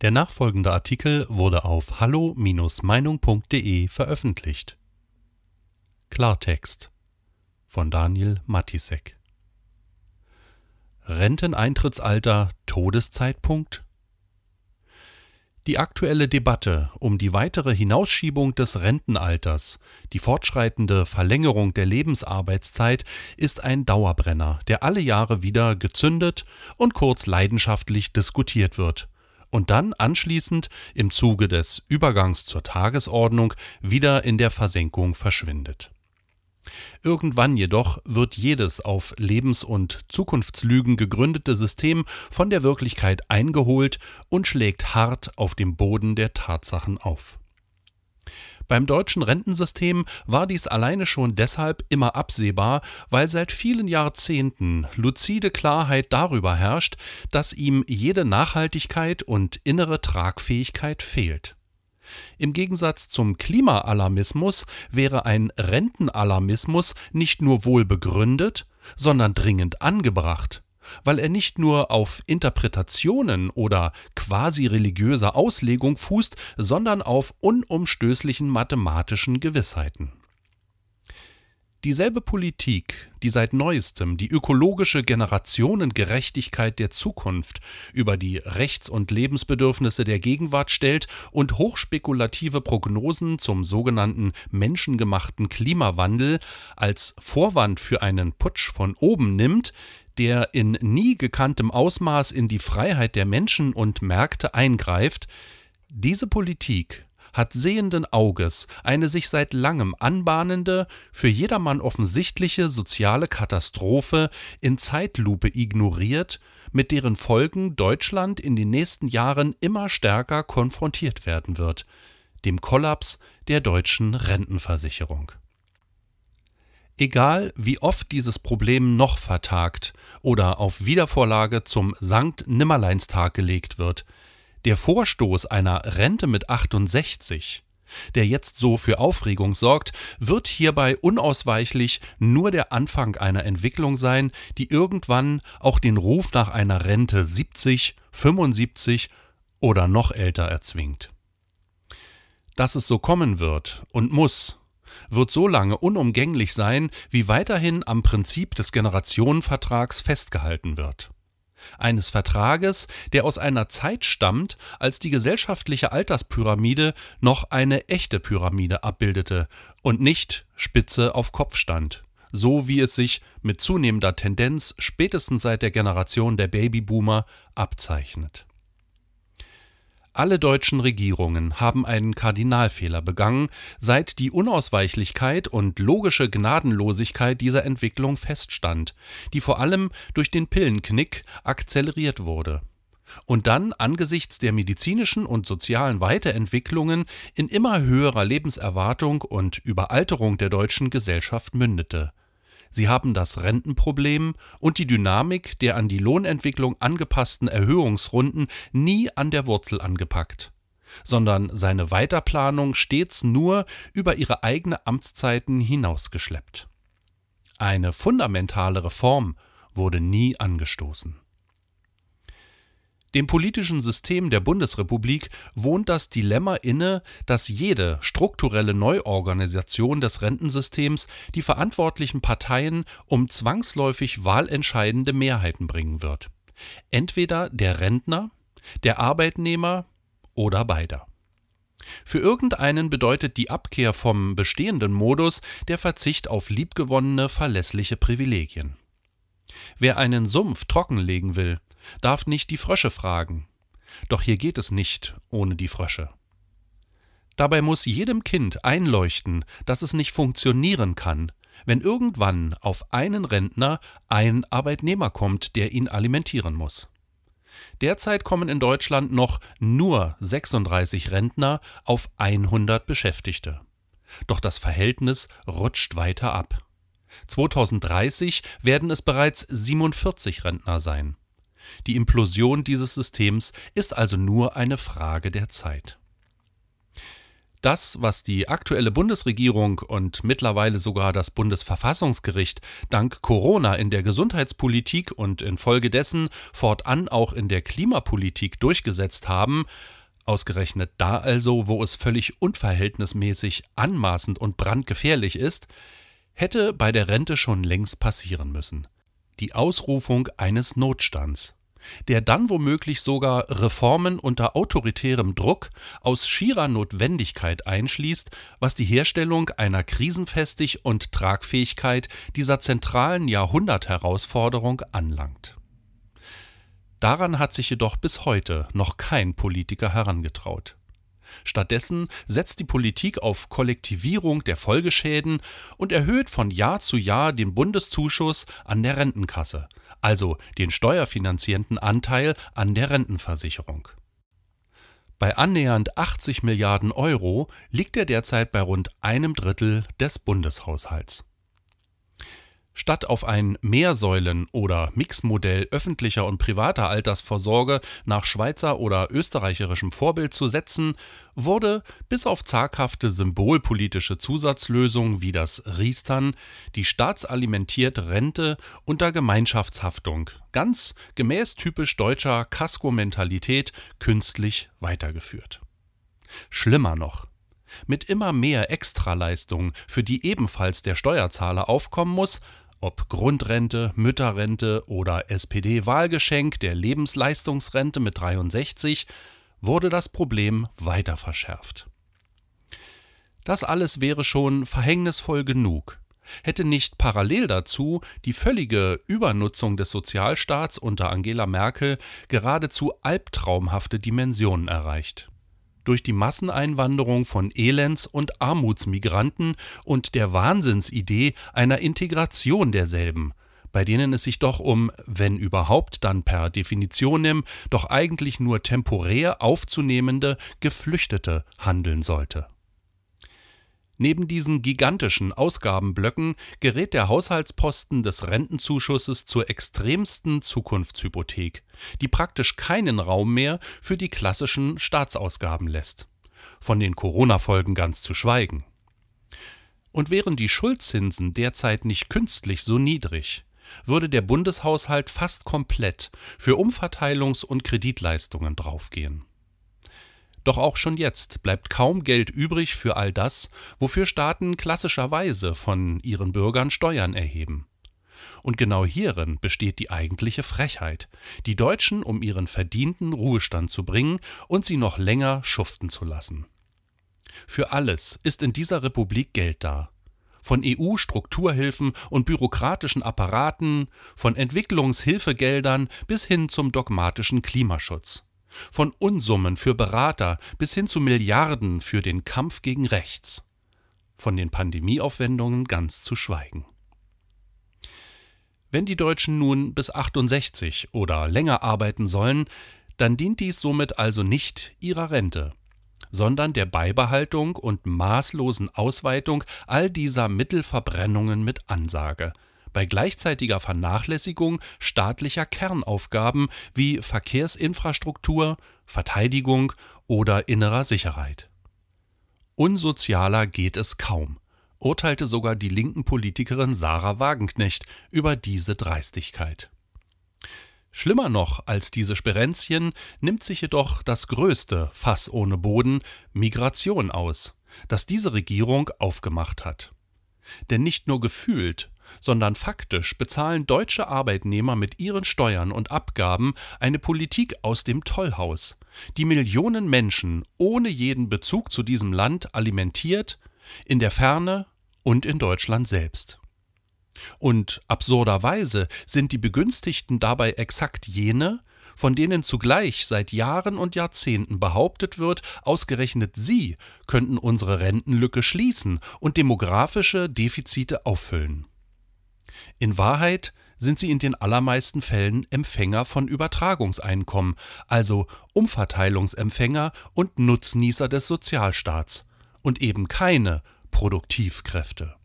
Der nachfolgende Artikel wurde auf hallo-meinung.de veröffentlicht. Klartext von Daniel Matisek. Renteneintrittsalter Todeszeitpunkt? Die aktuelle Debatte um die weitere Hinausschiebung des Rentenalters, die fortschreitende Verlängerung der Lebensarbeitszeit ist ein Dauerbrenner, der alle Jahre wieder gezündet und kurz leidenschaftlich diskutiert wird und dann anschließend im Zuge des Übergangs zur Tagesordnung wieder in der Versenkung verschwindet. Irgendwann jedoch wird jedes auf Lebens- und Zukunftslügen gegründete System von der Wirklichkeit eingeholt und schlägt hart auf dem Boden der Tatsachen auf. Beim deutschen Rentensystem war dies alleine schon deshalb immer absehbar, weil seit vielen Jahrzehnten luzide Klarheit darüber herrscht, dass ihm jede Nachhaltigkeit und innere Tragfähigkeit fehlt. Im Gegensatz zum Klimaalarmismus wäre ein Rentenalarmismus nicht nur wohl begründet, sondern dringend angebracht weil er nicht nur auf Interpretationen oder quasi religiöser Auslegung fußt, sondern auf unumstößlichen mathematischen Gewissheiten. Dieselbe Politik, die seit neuestem die ökologische Generationengerechtigkeit der Zukunft über die Rechts- und Lebensbedürfnisse der Gegenwart stellt und hochspekulative Prognosen zum sogenannten menschengemachten Klimawandel als Vorwand für einen Putsch von oben nimmt, der in nie gekanntem Ausmaß in die Freiheit der Menschen und Märkte eingreift, diese Politik hat sehenden Auges eine sich seit langem anbahnende, für jedermann offensichtliche soziale Katastrophe in Zeitlupe ignoriert, mit deren Folgen Deutschland in den nächsten Jahren immer stärker konfrontiert werden wird, dem Kollaps der deutschen Rentenversicherung. Egal wie oft dieses Problem noch vertagt oder auf Wiedervorlage zum Sankt Nimmerleinstag gelegt wird, der Vorstoß einer Rente mit 68, der jetzt so für Aufregung sorgt, wird hierbei unausweichlich nur der Anfang einer Entwicklung sein, die irgendwann auch den Ruf nach einer Rente 70, 75 oder noch älter erzwingt. Dass es so kommen wird und muss, wird so lange unumgänglich sein, wie weiterhin am Prinzip des Generationenvertrags festgehalten wird. Eines Vertrages, der aus einer Zeit stammt, als die gesellschaftliche Alterspyramide noch eine echte Pyramide abbildete und nicht Spitze auf Kopf stand, so wie es sich mit zunehmender Tendenz spätestens seit der Generation der Babyboomer abzeichnet. Alle deutschen Regierungen haben einen Kardinalfehler begangen, seit die Unausweichlichkeit und logische Gnadenlosigkeit dieser Entwicklung feststand, die vor allem durch den Pillenknick akzeleriert wurde. Und dann angesichts der medizinischen und sozialen Weiterentwicklungen in immer höherer Lebenserwartung und Überalterung der deutschen Gesellschaft mündete Sie haben das Rentenproblem und die Dynamik der an die Lohnentwicklung angepassten Erhöhungsrunden nie an der Wurzel angepackt, sondern seine Weiterplanung stets nur über ihre eigene Amtszeiten hinausgeschleppt. Eine fundamentale Reform wurde nie angestoßen dem politischen System der Bundesrepublik wohnt das Dilemma inne, dass jede strukturelle Neuorganisation des Rentensystems die verantwortlichen Parteien um zwangsläufig wahlentscheidende Mehrheiten bringen wird. Entweder der Rentner, der Arbeitnehmer oder beider. Für irgendeinen bedeutet die Abkehr vom bestehenden Modus der Verzicht auf liebgewonnene, verlässliche Privilegien. Wer einen Sumpf trockenlegen will, darf nicht die Frösche fragen. Doch hier geht es nicht ohne die Frösche. Dabei muss jedem Kind einleuchten, dass es nicht funktionieren kann, wenn irgendwann auf einen Rentner ein Arbeitnehmer kommt, der ihn alimentieren muss. Derzeit kommen in Deutschland noch nur 36 Rentner auf 100 Beschäftigte. Doch das Verhältnis rutscht weiter ab. 2030 werden es bereits 47 Rentner sein. Die Implosion dieses Systems ist also nur eine Frage der Zeit. Das, was die aktuelle Bundesregierung und mittlerweile sogar das Bundesverfassungsgericht dank Corona in der Gesundheitspolitik und infolgedessen fortan auch in der Klimapolitik durchgesetzt haben, ausgerechnet da also, wo es völlig unverhältnismäßig, anmaßend und brandgefährlich ist, hätte bei der Rente schon längst passieren müssen. Die Ausrufung eines Notstands der dann womöglich sogar Reformen unter autoritärem Druck aus schierer Notwendigkeit einschließt, was die Herstellung einer Krisenfestig und Tragfähigkeit dieser zentralen Jahrhundertherausforderung anlangt. Daran hat sich jedoch bis heute noch kein Politiker herangetraut. Stattdessen setzt die Politik auf Kollektivierung der Folgeschäden und erhöht von Jahr zu Jahr den Bundeszuschuss an der Rentenkasse, also den steuerfinanzierenden Anteil an der Rentenversicherung. Bei annähernd 80 Milliarden Euro liegt er derzeit bei rund einem Drittel des Bundeshaushalts Statt auf ein Mehrsäulen- oder Mixmodell öffentlicher und privater Altersvorsorge nach Schweizer oder österreichischem Vorbild zu setzen, wurde bis auf zaghafte symbolpolitische Zusatzlösungen wie das Riestern die staatsalimentierte Rente unter Gemeinschaftshaftung, ganz gemäß typisch deutscher Casco-Mentalität, künstlich weitergeführt. Schlimmer noch, mit immer mehr Extraleistungen, für die ebenfalls der Steuerzahler aufkommen muss, ob Grundrente, Mütterrente oder SPD-Wahlgeschenk der Lebensleistungsrente mit 63, wurde das Problem weiter verschärft. Das alles wäre schon verhängnisvoll genug, hätte nicht parallel dazu die völlige Übernutzung des Sozialstaats unter Angela Merkel geradezu albtraumhafte Dimensionen erreicht durch die Masseneinwanderung von Elends- und Armutsmigranten und der Wahnsinnsidee einer Integration derselben, bei denen es sich doch um, wenn überhaupt dann per Definitionem, doch eigentlich nur temporär aufzunehmende Geflüchtete handeln sollte Neben diesen gigantischen Ausgabenblöcken gerät der Haushaltsposten des Rentenzuschusses zur extremsten Zukunftshypothek, die praktisch keinen Raum mehr für die klassischen Staatsausgaben lässt, von den Corona-Folgen ganz zu schweigen. Und wären die Schuldzinsen derzeit nicht künstlich so niedrig, würde der Bundeshaushalt fast komplett für Umverteilungs- und Kreditleistungen draufgehen doch auch schon jetzt bleibt kaum Geld übrig für all das, wofür Staaten klassischerweise von ihren Bürgern Steuern erheben. Und genau hierin besteht die eigentliche Frechheit, die Deutschen um ihren verdienten Ruhestand zu bringen und sie noch länger schuften zu lassen. Für alles ist in dieser Republik Geld da. Von EU-Strukturhilfen und bürokratischen Apparaten, von Entwicklungshilfegeldern bis hin zum dogmatischen Klimaschutz. Von Unsummen für Berater bis hin zu Milliarden für den Kampf gegen Rechts. Von den Pandemieaufwendungen ganz zu schweigen. Wenn die Deutschen nun bis 68 oder länger arbeiten sollen, dann dient dies somit also nicht ihrer Rente, sondern der Beibehaltung und maßlosen Ausweitung all dieser Mittelverbrennungen mit Ansage – bei gleichzeitiger Vernachlässigung staatlicher Kernaufgaben wie Verkehrsinfrastruktur, Verteidigung oder innerer Sicherheit. Unsozialer geht es kaum, urteilte sogar die linken Politikerin Sarah Wagenknecht über diese Dreistigkeit. Schlimmer noch als diese Sperenzchen nimmt sich jedoch das größte Fass ohne Boden Migration aus, das diese Regierung aufgemacht hat. Denn nicht nur gefühlt, sondern faktisch bezahlen deutsche Arbeitnehmer mit ihren Steuern und Abgaben eine Politik aus dem Tollhaus, die Millionen Menschen ohne jeden Bezug zu diesem Land alimentiert, in der Ferne und in Deutschland selbst. Und absurderweise sind die Begünstigten dabei exakt jene, von denen zugleich seit Jahren und Jahrzehnten behauptet wird, ausgerechnet sie könnten unsere Rentenlücke schließen und demografische Defizite auffüllen. In Wahrheit sind sie in den allermeisten Fällen Empfänger von Übertragungseinkommen, also Umverteilungsempfänger und Nutznießer des Sozialstaats und eben keine Produktivkräfte.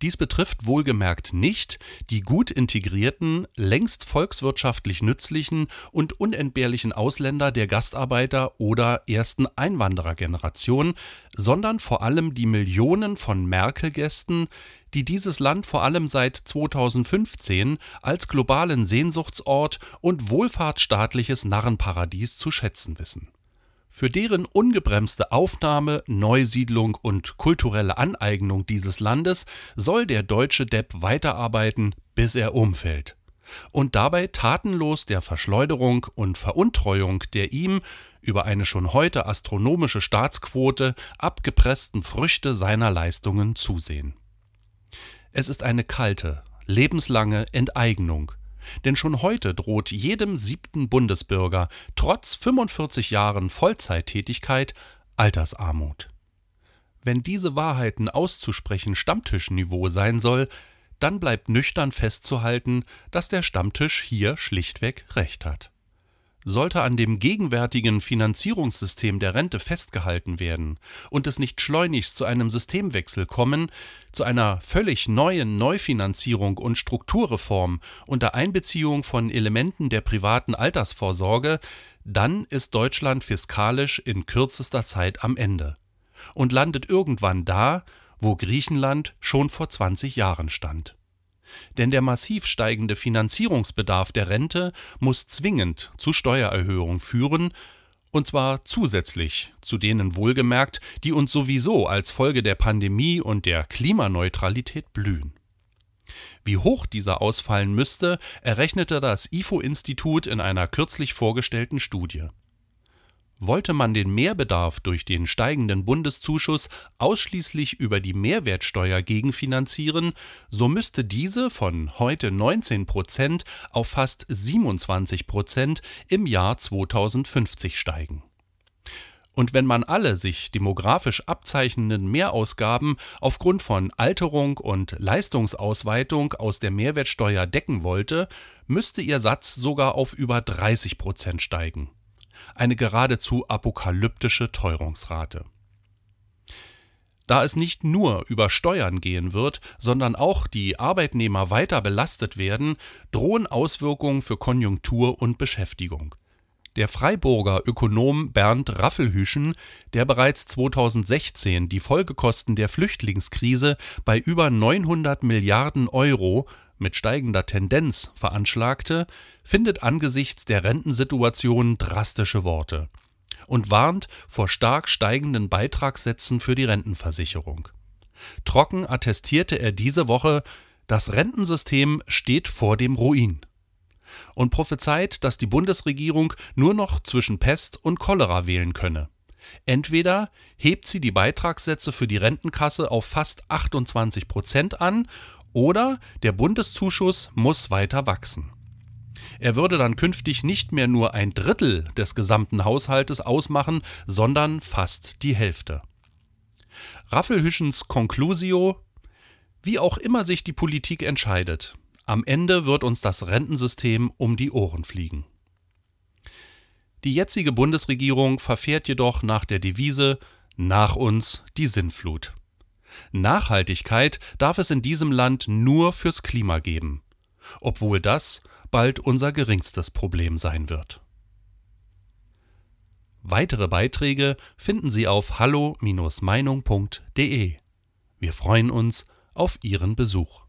Dies betrifft wohlgemerkt nicht die gut integrierten, längst volkswirtschaftlich nützlichen und unentbehrlichen Ausländer der Gastarbeiter oder ersten Einwanderergeneration, sondern vor allem die Millionen von Merkel-Gästen, die dieses Land vor allem seit 2015 als globalen Sehnsuchtsort und wohlfahrtsstaatliches Narrenparadies zu schätzen wissen für deren ungebremste Aufnahme, Neusiedlung und kulturelle Aneignung dieses Landes soll der deutsche Depp weiterarbeiten, bis er umfällt. Und dabei tatenlos der Verschleuderung und Veruntreuung der ihm über eine schon heute astronomische Staatsquote abgepressten Früchte seiner Leistungen zusehen. Es ist eine kalte, lebenslange Enteignung, denn schon heute droht jedem siebten Bundesbürger trotz 45 Jahren Vollzeittätigkeit Altersarmut. Wenn diese Wahrheiten auszusprechen Stammtischniveau sein soll, dann bleibt nüchtern festzuhalten, dass der Stammtisch hier schlichtweg recht hat sollte an dem gegenwärtigen Finanzierungssystem der Rente festgehalten werden und es nicht schleunigst zu einem Systemwechsel kommen, zu einer völlig neuen Neufinanzierung und Strukturreform unter Einbeziehung von Elementen der privaten Altersvorsorge, dann ist Deutschland fiskalisch in kürzester Zeit am Ende und landet irgendwann da, wo Griechenland schon vor 20 Jahren stand denn der massiv steigende Finanzierungsbedarf der Rente muss zwingend zu Steuererhöhungen führen, und zwar zusätzlich zu denen wohlgemerkt, die uns sowieso als Folge der Pandemie und der Klimaneutralität blühen. Wie hoch dieser ausfallen müsste, errechnete das IFO-Institut in einer kürzlich vorgestellten Studie. Wollte man den Mehrbedarf durch den steigenden Bundeszuschuss ausschließlich über die Mehrwertsteuer gegenfinanzieren, so müsste diese von heute 19 Prozent auf fast 27 Prozent im Jahr 2050 steigen. Und wenn man alle sich demografisch abzeichnenden Mehrausgaben aufgrund von Alterung und Leistungsausweitung aus der Mehrwertsteuer decken wollte, müsste ihr Satz sogar auf über 30 Prozent steigen eine geradezu apokalyptische Teuerungsrate. Da es nicht nur über Steuern gehen wird, sondern auch die Arbeitnehmer weiter belastet werden, drohen Auswirkungen für Konjunktur und Beschäftigung. Der Freiburger Ökonom Bernd Raffelhüschen, der bereits 2016 die Folgekosten der Flüchtlingskrise bei über 900 Milliarden Euro mit steigender Tendenz veranschlagte, findet angesichts der Rentensituation drastische Worte und warnt vor stark steigenden Beitragssätzen für die Rentenversicherung. Trocken attestierte er diese Woche, das Rentensystem steht vor dem Ruin und prophezeit, dass die Bundesregierung nur noch zwischen Pest und Cholera wählen könne. Entweder hebt sie die Beitragssätze für die Rentenkasse auf fast 28 Prozent an oder der Bundeszuschuss muss weiter wachsen. Er würde dann künftig nicht mehr nur ein Drittel des gesamten Haushaltes ausmachen, sondern fast die Hälfte. Raffelhüschens Conclusio Wie auch immer sich die Politik entscheidet, am Ende wird uns das Rentensystem um die Ohren fliegen. Die jetzige Bundesregierung verfährt jedoch nach der Devise Nach uns die Sinnflut. Nachhaltigkeit darf es in diesem Land nur fürs Klima geben, obwohl das bald unser geringstes Problem sein wird. Weitere Beiträge finden Sie auf hallo-meinung.de. Wir freuen uns auf Ihren Besuch.